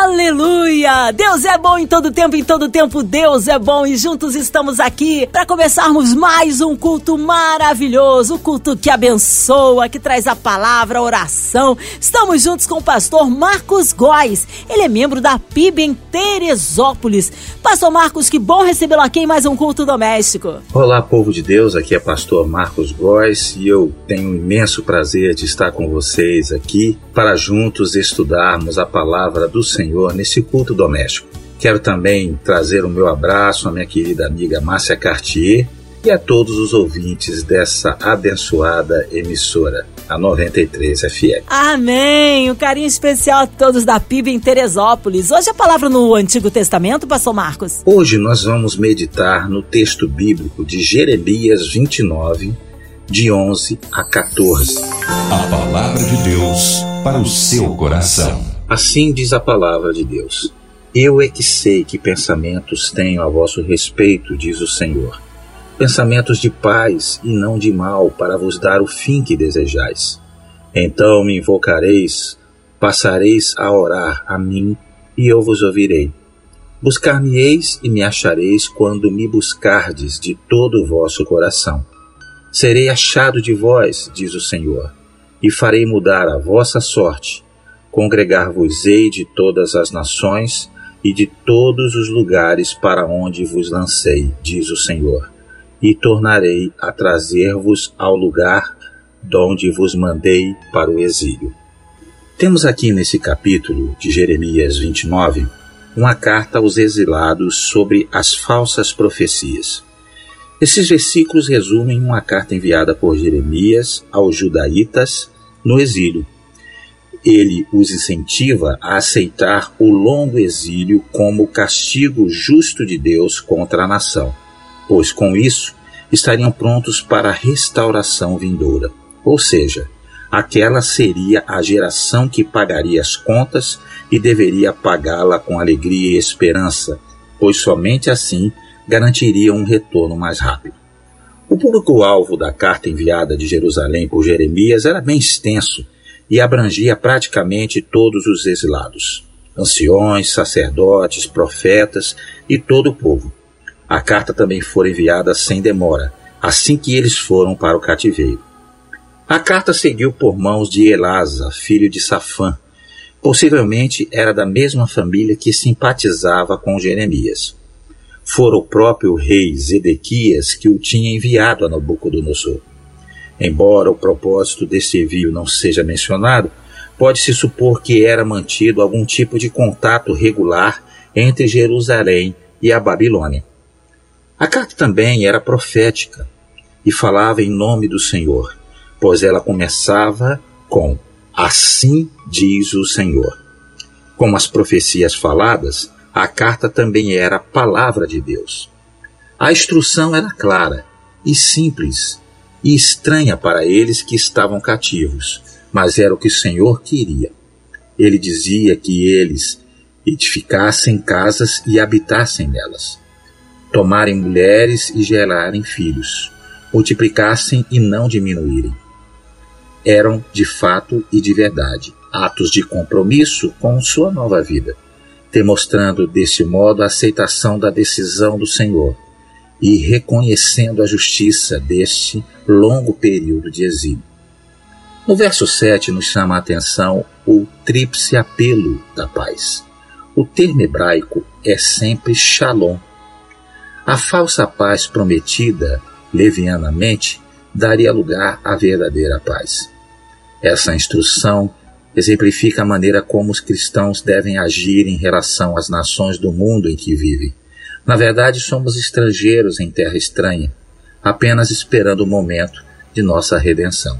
Aleluia! Deus é bom em todo tempo, em todo tempo Deus é bom e juntos estamos aqui para começarmos mais um culto maravilhoso, o culto que abençoa, que traz a palavra, a oração. Estamos juntos com o pastor Marcos Góes. Ele é membro da PIB em Teresópolis. Pastor Marcos, que bom recebê-lo aqui em mais um culto doméstico. Olá, povo de Deus, aqui é pastor Marcos Góes e eu tenho um imenso prazer de estar com vocês aqui para juntos estudarmos a palavra do Senhor Senhor nesse culto doméstico. Quero também trazer o meu abraço à minha querida amiga Márcia Cartier e a todos os ouvintes dessa abençoada emissora, a 93 FM. Amém! Um carinho especial a todos da PIB em Teresópolis. Hoje a palavra no Antigo Testamento, pastor Marcos. Hoje nós vamos meditar no texto bíblico de Jeremias 29, de 11 a 14. A palavra de Deus para o seu coração. Assim diz a palavra de Deus. Eu é que sei que pensamentos tenho a vosso respeito, diz o Senhor. Pensamentos de paz e não de mal, para vos dar o fim que desejais. Então me invocareis, passareis a orar a mim, e eu vos ouvirei. Buscar-me-eis e me achareis quando me buscardes de todo o vosso coração. Serei achado de vós, diz o Senhor, e farei mudar a vossa sorte Congregar-vos-ei de todas as nações e de todos os lugares para onde vos lancei, diz o Senhor, e tornarei a trazer-vos ao lugar donde vos mandei para o exílio. Temos aqui nesse capítulo de Jeremias 29 uma carta aos exilados sobre as falsas profecias. Esses versículos resumem uma carta enviada por Jeremias aos judaítas no exílio ele os incentiva a aceitar o longo exílio como castigo justo de Deus contra a nação, pois com isso estariam prontos para a restauração vindoura. Ou seja, aquela seria a geração que pagaria as contas e deveria pagá-la com alegria e esperança, pois somente assim garantiria um retorno mais rápido. O público-alvo da carta enviada de Jerusalém por Jeremias era bem extenso e abrangia praticamente todos os exilados, anciões, sacerdotes, profetas e todo o povo. A carta também foi enviada sem demora, assim que eles foram para o cativeiro. A carta seguiu por mãos de Elasa, filho de Safã. Possivelmente era da mesma família que simpatizava com Jeremias. Fora o próprio rei Zedequias que o tinha enviado a Nabucodonosor. Embora o propósito desse envio não seja mencionado, pode-se supor que era mantido algum tipo de contato regular entre Jerusalém e a Babilônia. A carta também era profética e falava em nome do Senhor, pois ela começava com Assim diz o Senhor. Como as profecias faladas, a carta também era a palavra de Deus. A instrução era clara e simples e estranha para eles que estavam cativos, mas era o que o Senhor queria. Ele dizia que eles edificassem casas e habitassem nelas, tomarem mulheres e gerarem filhos, multiplicassem e não diminuírem. Eram, de fato e de verdade, atos de compromisso com sua nova vida, demonstrando desse modo a aceitação da decisão do Senhor e reconhecendo a justiça deste longo período de exílio. No verso 7 nos chama a atenção o tríplice apelo da paz. O termo hebraico é sempre shalom. A falsa paz prometida levianamente daria lugar à verdadeira paz. Essa instrução exemplifica a maneira como os cristãos devem agir em relação às nações do mundo em que vivem na verdade, somos estrangeiros em terra estranha, apenas esperando o momento de nossa redenção.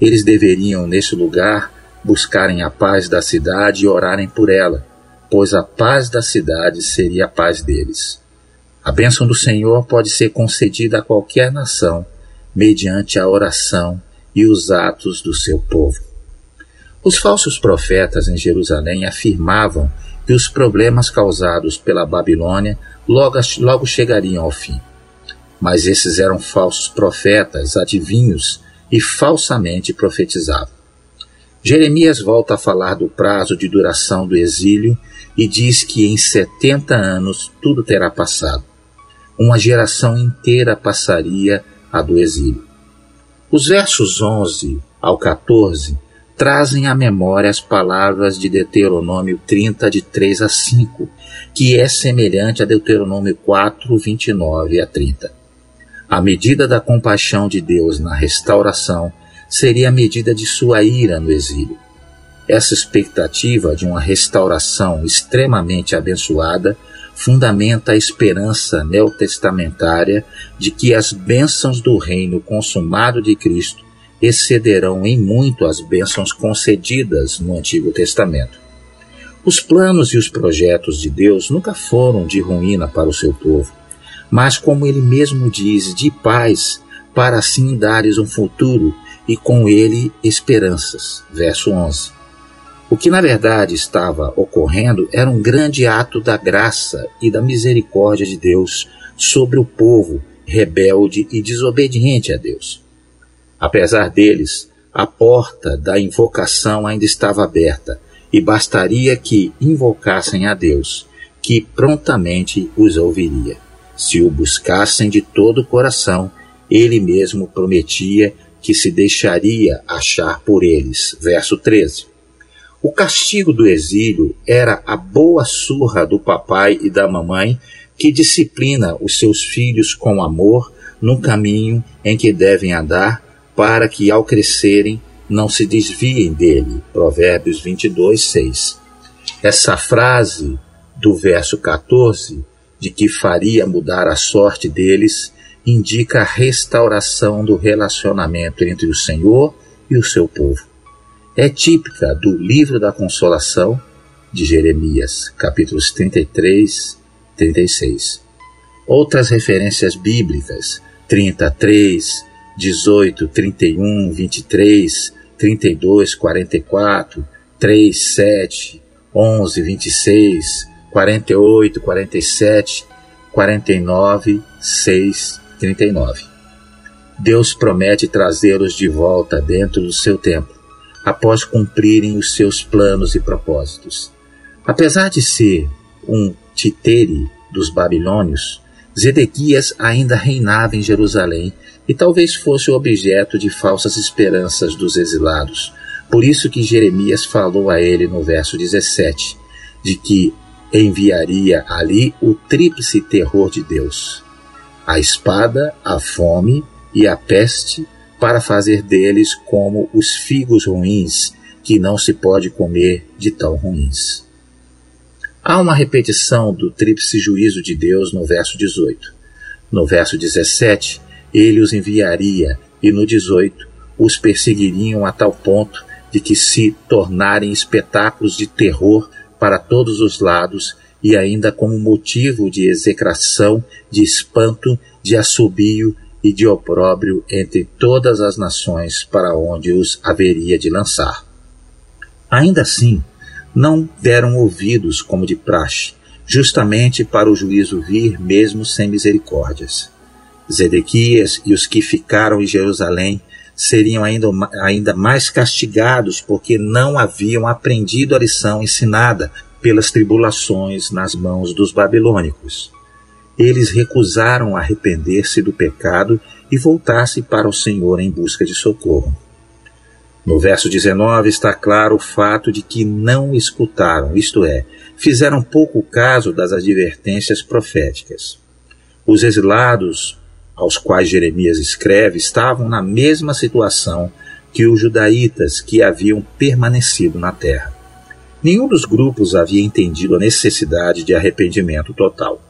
Eles deveriam, nesse lugar, buscarem a paz da cidade e orarem por ela, pois a paz da cidade seria a paz deles. A bênção do Senhor pode ser concedida a qualquer nação, mediante a oração e os atos do seu povo. Os falsos profetas em Jerusalém afirmavam que os problemas causados pela Babilônia logo, logo chegariam ao fim. Mas esses eram falsos profetas, adivinhos e falsamente profetizavam. Jeremias volta a falar do prazo de duração do exílio e diz que em 70 anos tudo terá passado. Uma geração inteira passaria a do exílio. Os versos 11 ao 14 trazem à memória as palavras de Deuteronômio 30, de 3 a 5, que é semelhante a Deuteronômio 4, 29 a 30. A medida da compaixão de Deus na restauração seria a medida de sua ira no exílio. Essa expectativa de uma restauração extremamente abençoada fundamenta a esperança neotestamentária de que as bênçãos do reino consumado de Cristo excederão em muito as bênçãos concedidas no Antigo Testamento. Os planos e os projetos de Deus nunca foram de ruína para o seu povo, mas, como ele mesmo diz, de paz, para assim dares um futuro e com ele esperanças. Verso 11. O que na verdade estava ocorrendo era um grande ato da graça e da misericórdia de Deus sobre o povo rebelde e desobediente a Deus. Apesar deles, a porta da invocação ainda estava aberta e bastaria que invocassem a Deus, que prontamente os ouviria. Se o buscassem de todo o coração, ele mesmo prometia que se deixaria achar por eles. Verso 13. O castigo do exílio era a boa surra do papai e da mamãe que disciplina os seus filhos com amor no caminho em que devem andar para que ao crescerem não se desviem dele. Provérbios 22, 6. Essa frase do verso 14, de que faria mudar a sorte deles, indica a restauração do relacionamento entre o Senhor e o seu povo. É típica do livro da consolação de Jeremias, capítulos 33 e 36. Outras referências bíblicas, 33, 18, 31, 23, 32, 44, 3, 7, 11, 26, 48, 47, 49, 6 39. Deus promete trazê-los de volta dentro do seu templo, após cumprirem os seus planos e propósitos. Apesar de ser um titere dos babilônios, Zedequias ainda reinava em Jerusalém e talvez fosse o objeto de falsas esperanças dos exilados. Por isso que Jeremias falou a ele no verso 17, de que enviaria ali o tríplice terror de Deus a espada, a fome e a peste, para fazer deles como os figos ruins, que não se pode comer de tão ruins. Há uma repetição do tríplice juízo de Deus no verso 18. No verso 17, ele os enviaria, e no 18, os perseguiriam a tal ponto de que se tornarem espetáculos de terror para todos os lados e ainda como motivo de execração, de espanto, de assobio e de opróbrio entre todas as nações para onde os haveria de lançar. Ainda assim, não deram ouvidos como de praxe, justamente para o juízo vir mesmo sem misericórdias. Zedequias e os que ficaram em Jerusalém seriam ainda, ainda mais castigados porque não haviam aprendido a lição ensinada pelas tribulações nas mãos dos babilônicos. Eles recusaram arrepender-se do pecado e voltar-se para o Senhor em busca de socorro. No verso 19 está claro o fato de que não escutaram, isto é, fizeram pouco caso das advertências proféticas. Os exilados aos quais Jeremias escreve estavam na mesma situação que os judaítas que haviam permanecido na terra. Nenhum dos grupos havia entendido a necessidade de arrependimento total.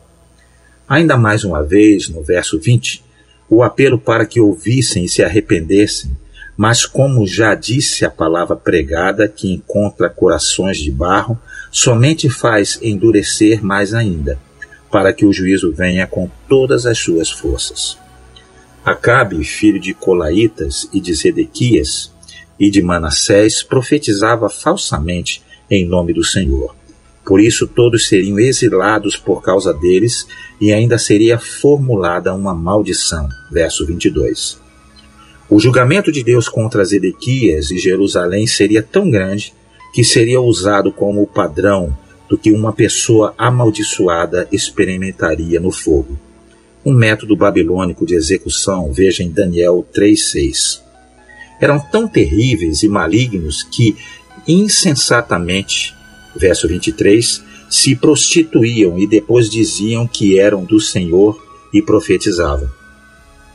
Ainda mais uma vez, no verso 20, o apelo para que ouvissem e se arrependessem, mas como já disse a palavra pregada, que encontra corações de barro, somente faz endurecer mais ainda, para que o juízo venha com todas as suas forças. Acabe, filho de Colaitas e de Zedequias e de Manassés, profetizava falsamente em nome do Senhor. Por isso todos seriam exilados por causa deles e ainda seria formulada uma maldição. Verso 22. O julgamento de Deus contra Zedequias e Jerusalém seria tão grande que seria usado como padrão do que uma pessoa amaldiçoada experimentaria no fogo. Um método babilônico de execução, veja em Daniel 3,6. Eram tão terríveis e malignos que, insensatamente, verso 23, se prostituíam e depois diziam que eram do Senhor e profetizavam.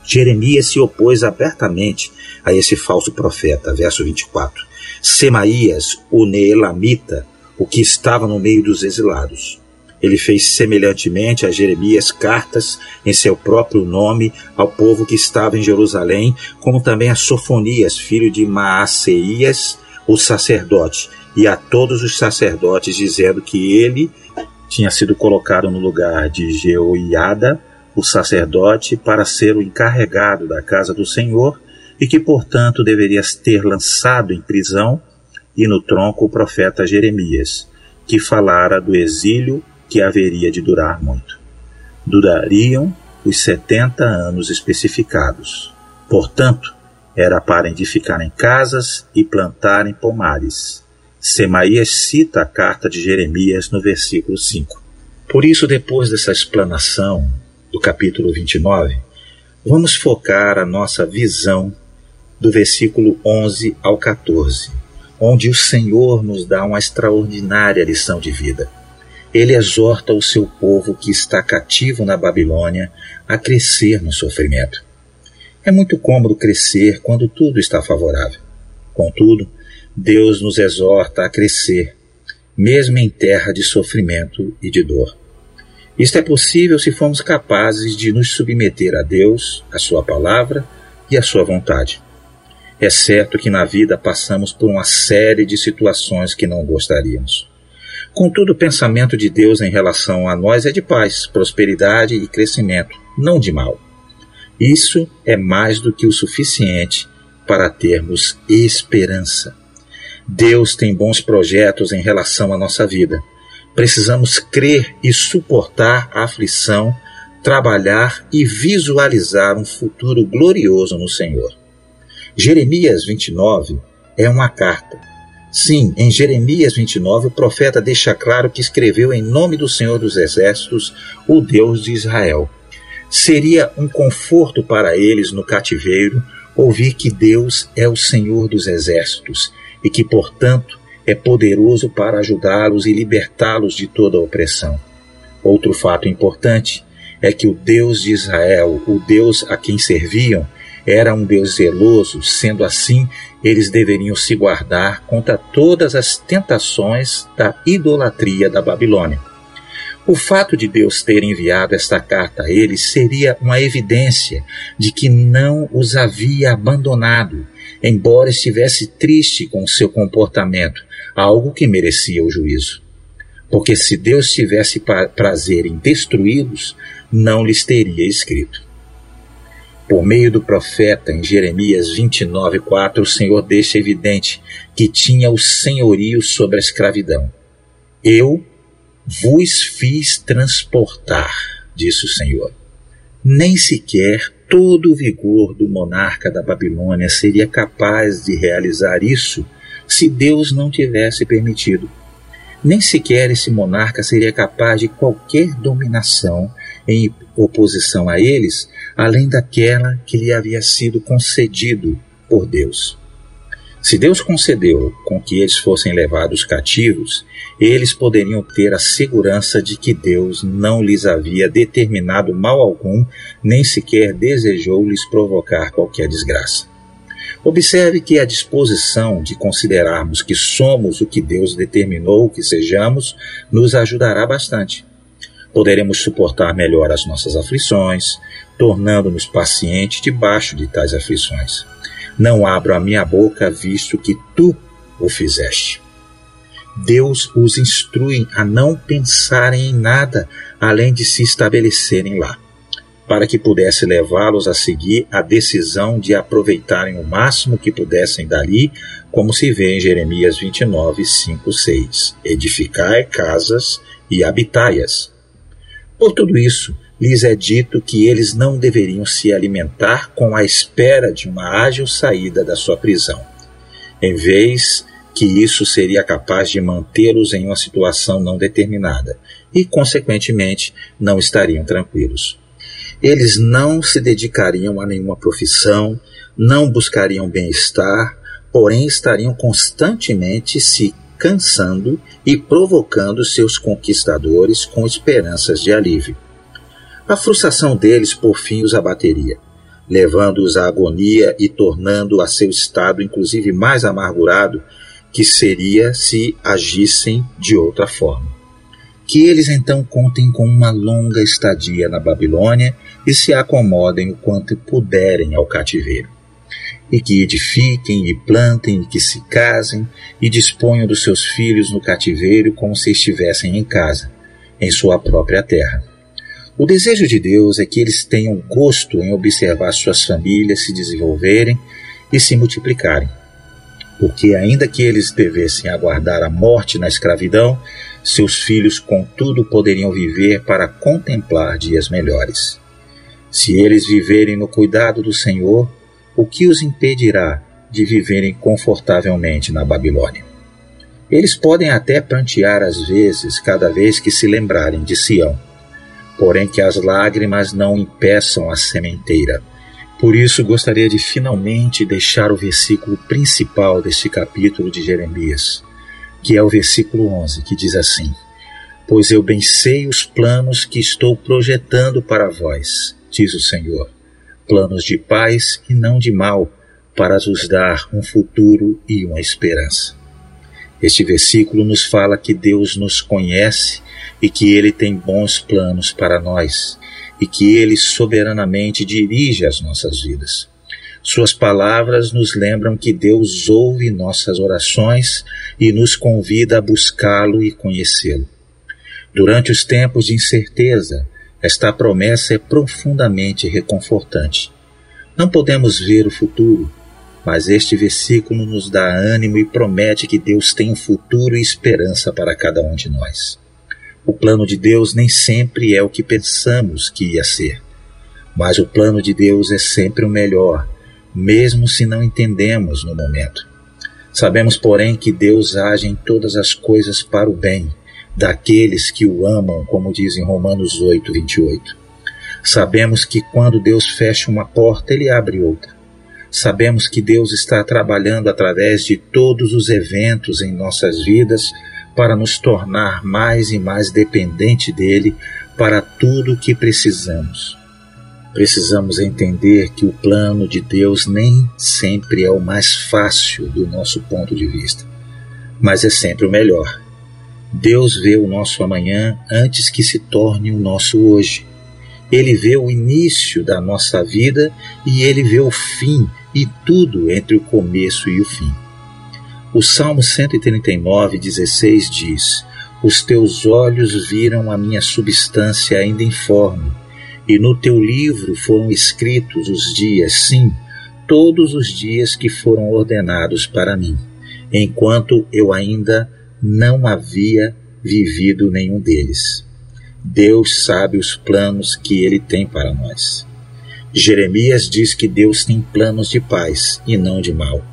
Jeremias se opôs abertamente a esse falso profeta, verso 24. Semaías, o Neelamita, o que estava no meio dos exilados. Ele fez semelhantemente a Jeremias cartas em seu próprio nome ao povo que estava em Jerusalém, como também a Sofonias, filho de Maaceias, o sacerdote, e a todos os sacerdotes, dizendo que ele tinha sido colocado no lugar de Jeoiada, o sacerdote para ser o encarregado da casa do Senhor e que, portanto, deveria ter lançado em prisão e no tronco o profeta Jeremias, que falara do exílio que haveria de durar muito. Durariam os setenta anos especificados. Portanto, era para edificarem casas e plantarem pomares. Semaías cita a carta de Jeremias no versículo 5. Por isso, depois dessa explanação do capítulo 29, vamos focar a nossa visão do versículo 11 ao 14, onde o Senhor nos dá uma extraordinária lição de vida. Ele exorta o seu povo que está cativo na Babilônia a crescer no sofrimento. É muito cômodo crescer quando tudo está favorável. Contudo, Deus nos exorta a crescer, mesmo em terra de sofrimento e de dor. Isto é possível se formos capazes de nos submeter a Deus, a Sua palavra e a Sua vontade. É certo que na vida passamos por uma série de situações que não gostaríamos. Contudo, o pensamento de Deus em relação a nós é de paz, prosperidade e crescimento, não de mal. Isso é mais do que o suficiente para termos esperança. Deus tem bons projetos em relação à nossa vida Precisamos crer e suportar a aflição, trabalhar e visualizar um futuro glorioso no Senhor. Jeremias 29 é uma carta. Sim, em Jeremias 29, o profeta deixa claro que escreveu em nome do Senhor dos Exércitos, o Deus de Israel. Seria um conforto para eles no cativeiro ouvir que Deus é o Senhor dos Exércitos e que, portanto, é poderoso para ajudá-los e libertá-los de toda opressão. Outro fato importante é que o Deus de Israel, o Deus a quem serviam, era um Deus zeloso, sendo assim, eles deveriam se guardar contra todas as tentações da idolatria da Babilônia. O fato de Deus ter enviado esta carta a eles seria uma evidência de que não os havia abandonado, embora estivesse triste com seu comportamento, algo que merecia o juízo. Porque se Deus tivesse prazer em destruí-los, não lhes teria escrito. Por meio do profeta, em Jeremias 29,4, o Senhor deixa evidente que tinha o senhorio sobre a escravidão. Eu vos fiz transportar, disse o Senhor. Nem sequer todo o vigor do monarca da Babilônia seria capaz de realizar isso se Deus não tivesse permitido. Nem sequer esse monarca seria capaz de qualquer dominação em oposição a eles, além daquela que lhe havia sido concedido por Deus. Se Deus concedeu com que eles fossem levados cativos, eles poderiam ter a segurança de que Deus não lhes havia determinado mal algum, nem sequer desejou lhes provocar qualquer desgraça. Observe que a disposição de considerarmos que somos o que Deus determinou que sejamos nos ajudará bastante. Poderemos suportar melhor as nossas aflições, tornando-nos pacientes debaixo de tais aflições. Não abro a minha boca, visto que tu o fizeste. Deus os instrui a não pensarem em nada além de se estabelecerem lá. para que pudesse levá-los a seguir a decisão de aproveitarem o máximo que pudessem dali, como se vê em Jeremias 29, 5, 6. Edificai casas e habitai-as. Por tudo isso, lhes é dito que eles não deveriam se alimentar com a espera de uma ágil saída da sua prisão. Em vez que isso seria capaz de mantê-los em uma situação não determinada e, consequentemente, não estariam tranquilos. Eles não se dedicariam a nenhuma profissão, não buscariam bem-estar, porém estariam constantemente se cansando e provocando seus conquistadores com esperanças de alívio. A frustração deles por fim os abateria, levando-os à agonia e tornando a seu estado inclusive mais amargurado que seria se agissem de outra forma que eles então contem com uma longa estadia na Babilônia e se acomodem o quanto puderem ao cativeiro. E que edifiquem e plantem e que se casem e disponham dos seus filhos no cativeiro como se estivessem em casa, em sua própria terra. O desejo de Deus é que eles tenham gosto em observar suas famílias se desenvolverem e se multiplicarem. Porque, ainda que eles devessem aguardar a morte na escravidão, seus filhos, contudo, poderiam viver para contemplar dias melhores. Se eles viverem no cuidado do Senhor, o que os impedirá de viverem confortavelmente na Babilônia? Eles podem até prantear às vezes, cada vez que se lembrarem de Sião, porém que as lágrimas não impeçam a sementeira. Por isso, gostaria de finalmente deixar o versículo principal deste capítulo de Jeremias, que é o versículo 11, que diz assim: Pois eu bem sei os planos que estou projetando para vós, diz o Senhor, planos de paz e não de mal, para vos dar um futuro e uma esperança. Este versículo nos fala que Deus nos conhece e que Ele tem bons planos para nós e que Ele soberanamente dirige as nossas vidas. Suas palavras nos lembram que Deus ouve nossas orações e nos convida a buscá-lo e conhecê-lo. Durante os tempos de incerteza, esta promessa é profundamente reconfortante. Não podemos ver o futuro, mas este versículo nos dá ânimo e promete que Deus tem um futuro e esperança para cada um de nós. O plano de Deus nem sempre é o que pensamos que ia ser, mas o plano de Deus é sempre o melhor mesmo se não entendemos no momento. Sabemos, porém, que Deus age em todas as coisas para o bem daqueles que o amam, como diz em Romanos 8, 28. Sabemos que quando Deus fecha uma porta, Ele abre outra. Sabemos que Deus está trabalhando através de todos os eventos em nossas vidas para nos tornar mais e mais dependente dele para tudo o que precisamos. Precisamos entender que o plano de Deus nem sempre é o mais fácil do nosso ponto de vista, mas é sempre o melhor. Deus vê o nosso amanhã antes que se torne o nosso hoje. Ele vê o início da nossa vida e ele vê o fim e tudo entre o começo e o fim. O Salmo 139, 16 diz: Os teus olhos viram a minha substância ainda informe e no teu livro foram escritos os dias, sim, todos os dias que foram ordenados para mim, enquanto eu ainda não havia vivido nenhum deles. Deus sabe os planos que ele tem para nós. Jeremias diz que Deus tem planos de paz e não de mal,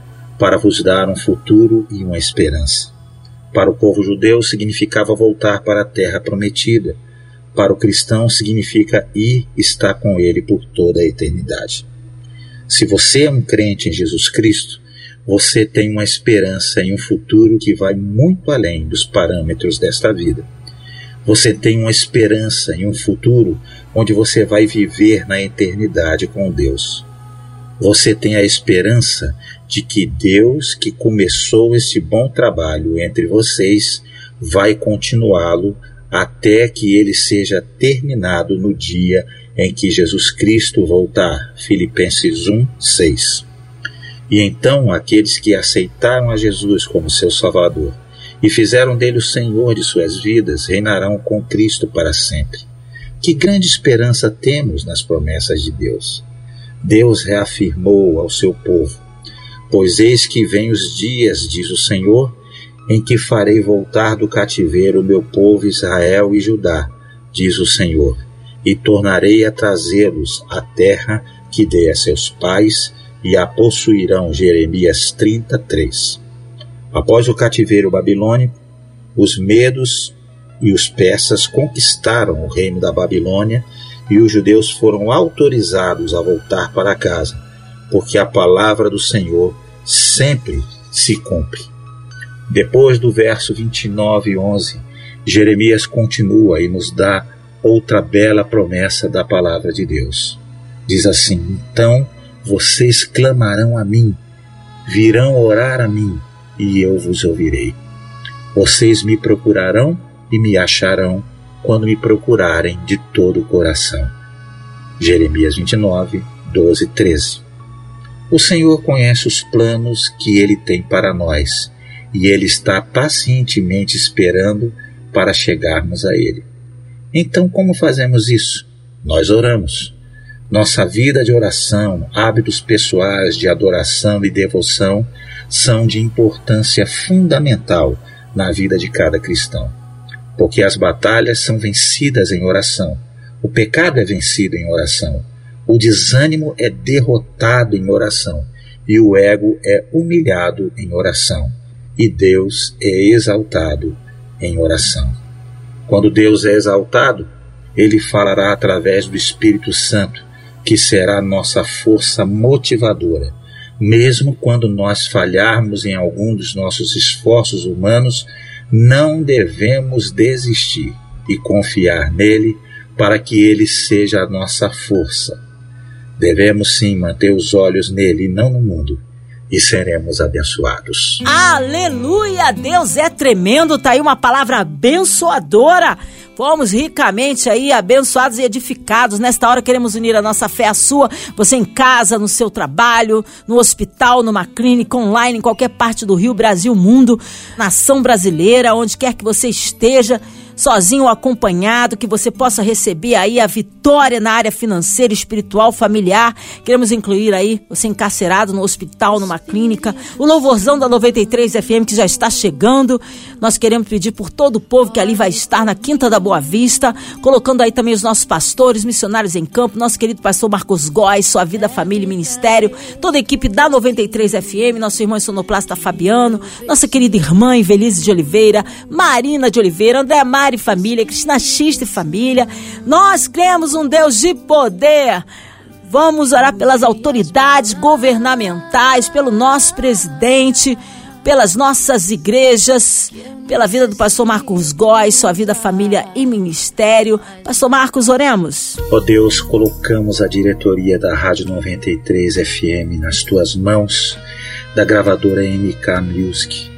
para vos dar um futuro e uma esperança. Para o povo judeu significava voltar para a terra prometida para o cristão significa ir estar com ele por toda a eternidade. Se você é um crente em Jesus Cristo, você tem uma esperança em um futuro que vai muito além dos parâmetros desta vida. Você tem uma esperança em um futuro onde você vai viver na eternidade com Deus. Você tem a esperança de que Deus, que começou esse bom trabalho entre vocês, vai continuá-lo até que ele seja terminado no dia em que Jesus Cristo voltar. Filipenses 1, 6. E então aqueles que aceitaram a Jesus como seu Salvador e fizeram dele o Senhor de suas vidas reinarão com Cristo para sempre. Que grande esperança temos nas promessas de Deus. Deus reafirmou ao seu povo: Pois eis que vem os dias, diz o Senhor, em que farei voltar do cativeiro o meu povo Israel e Judá, diz o Senhor, e tornarei a trazê-los à terra que dei a seus pais, e a possuirão. Jeremias 33. Após o cativeiro babilônico, os medos e os persas conquistaram o reino da Babilônia e os judeus foram autorizados a voltar para casa, porque a palavra do Senhor sempre se cumpre. Depois do verso 29 e 11, Jeremias continua e nos dá outra bela promessa da palavra de Deus. Diz assim: Então vocês clamarão a mim, virão orar a mim, e eu vos ouvirei. Vocês me procurarão e me acharão quando me procurarem de todo o coração. Jeremias 29, 12, 13. O Senhor conhece os planos que Ele tem para nós e Ele está pacientemente esperando para chegarmos a Ele. Então, como fazemos isso? Nós oramos. Nossa vida de oração, hábitos pessoais de adoração e devoção são de importância fundamental na vida de cada cristão. Porque as batalhas são vencidas em oração. O pecado é vencido em oração. O desânimo é derrotado em oração. E o ego é humilhado em oração. E Deus é exaltado em oração. Quando Deus é exaltado, ele falará através do Espírito Santo, que será nossa força motivadora. Mesmo quando nós falharmos em algum dos nossos esforços humanos, não devemos desistir e confiar nele para que ele seja a nossa força. Devemos sim manter os olhos nele e não no mundo e seremos abençoados. Aleluia! Deus é tremendo, tá aí uma palavra abençoadora. Fomos ricamente aí abençoados e edificados. Nesta hora queremos unir a nossa fé à sua. Você em casa, no seu trabalho, no hospital, numa clínica, online, em qualquer parte do Rio, Brasil, mundo, nação brasileira, onde quer que você esteja sozinho ou acompanhado, que você possa receber aí a vitória na área financeira, espiritual, familiar. Queremos incluir aí você encarcerado no hospital, numa clínica, o louvorzão da 93 FM que já está chegando. Nós queremos pedir por todo o povo que ali vai estar na Quinta da Boa Vista, colocando aí também os nossos pastores, missionários em campo, nosso querido pastor Marcos Góes, sua vida, família e ministério, toda a equipe da 93 FM, nosso irmão sonoplasta Fabiano, nossa querida irmã Invelise de Oliveira, Marina de Oliveira, André Mar Mari Família, Cristina X de Família. Nós cremos um Deus de poder. Vamos orar pelas autoridades governamentais, pelo nosso presidente, pelas nossas igrejas, pela vida do pastor Marcos Góes, sua vida, família e ministério. Pastor Marcos, oremos. Ó oh Deus, colocamos a diretoria da Rádio 93 FM nas tuas mãos, da gravadora MK Music.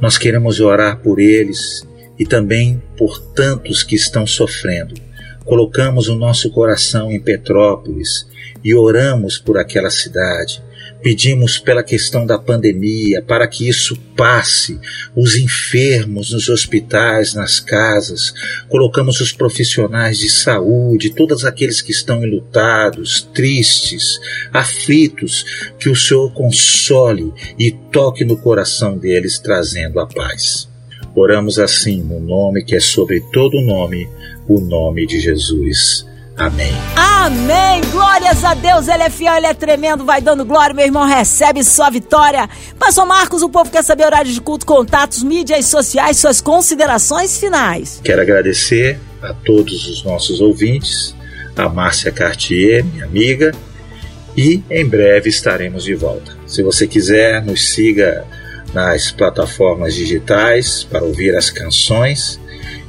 Nós queremos orar por eles e também por tantos que estão sofrendo. Colocamos o nosso coração em Petrópolis e oramos por aquela cidade. Pedimos pela questão da pandemia, para que isso passe, os enfermos nos hospitais, nas casas. Colocamos os profissionais de saúde, todos aqueles que estão enlutados, tristes, aflitos, que o Senhor console e toque no coração deles, trazendo a paz. Oramos assim no nome que é sobre todo nome, o nome de Jesus. Amém. Amém. Glórias a Deus. Ele é fiel, ele é tremendo. Vai dando glória, meu irmão. Recebe sua vitória. Pastor Marcos, o povo quer saber horário de culto, contatos, mídias sociais, suas considerações finais. Quero agradecer a todos os nossos ouvintes, a Márcia Cartier, minha amiga, e em breve estaremos de volta. Se você quiser, nos siga nas plataformas digitais para ouvir as canções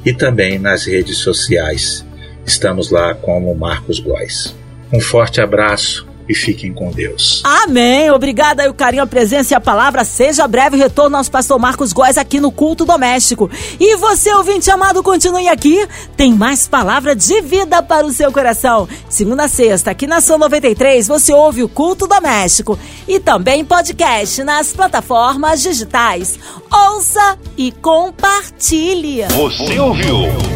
e também nas redes sociais. Estamos lá como Marcos Góes. Um forte abraço e fiquem com Deus. Amém. Obrigada aí o carinho, a presença e a palavra. Seja breve retorno nosso pastor Marcos Góes aqui no Culto Doméstico. E você, ouvinte amado, continue aqui. Tem mais palavra de vida para o seu coração. Segunda a sexta, aqui na São 93, você ouve o Culto Doméstico e também podcast nas plataformas digitais. Ouça e compartilhe. Você ouviu?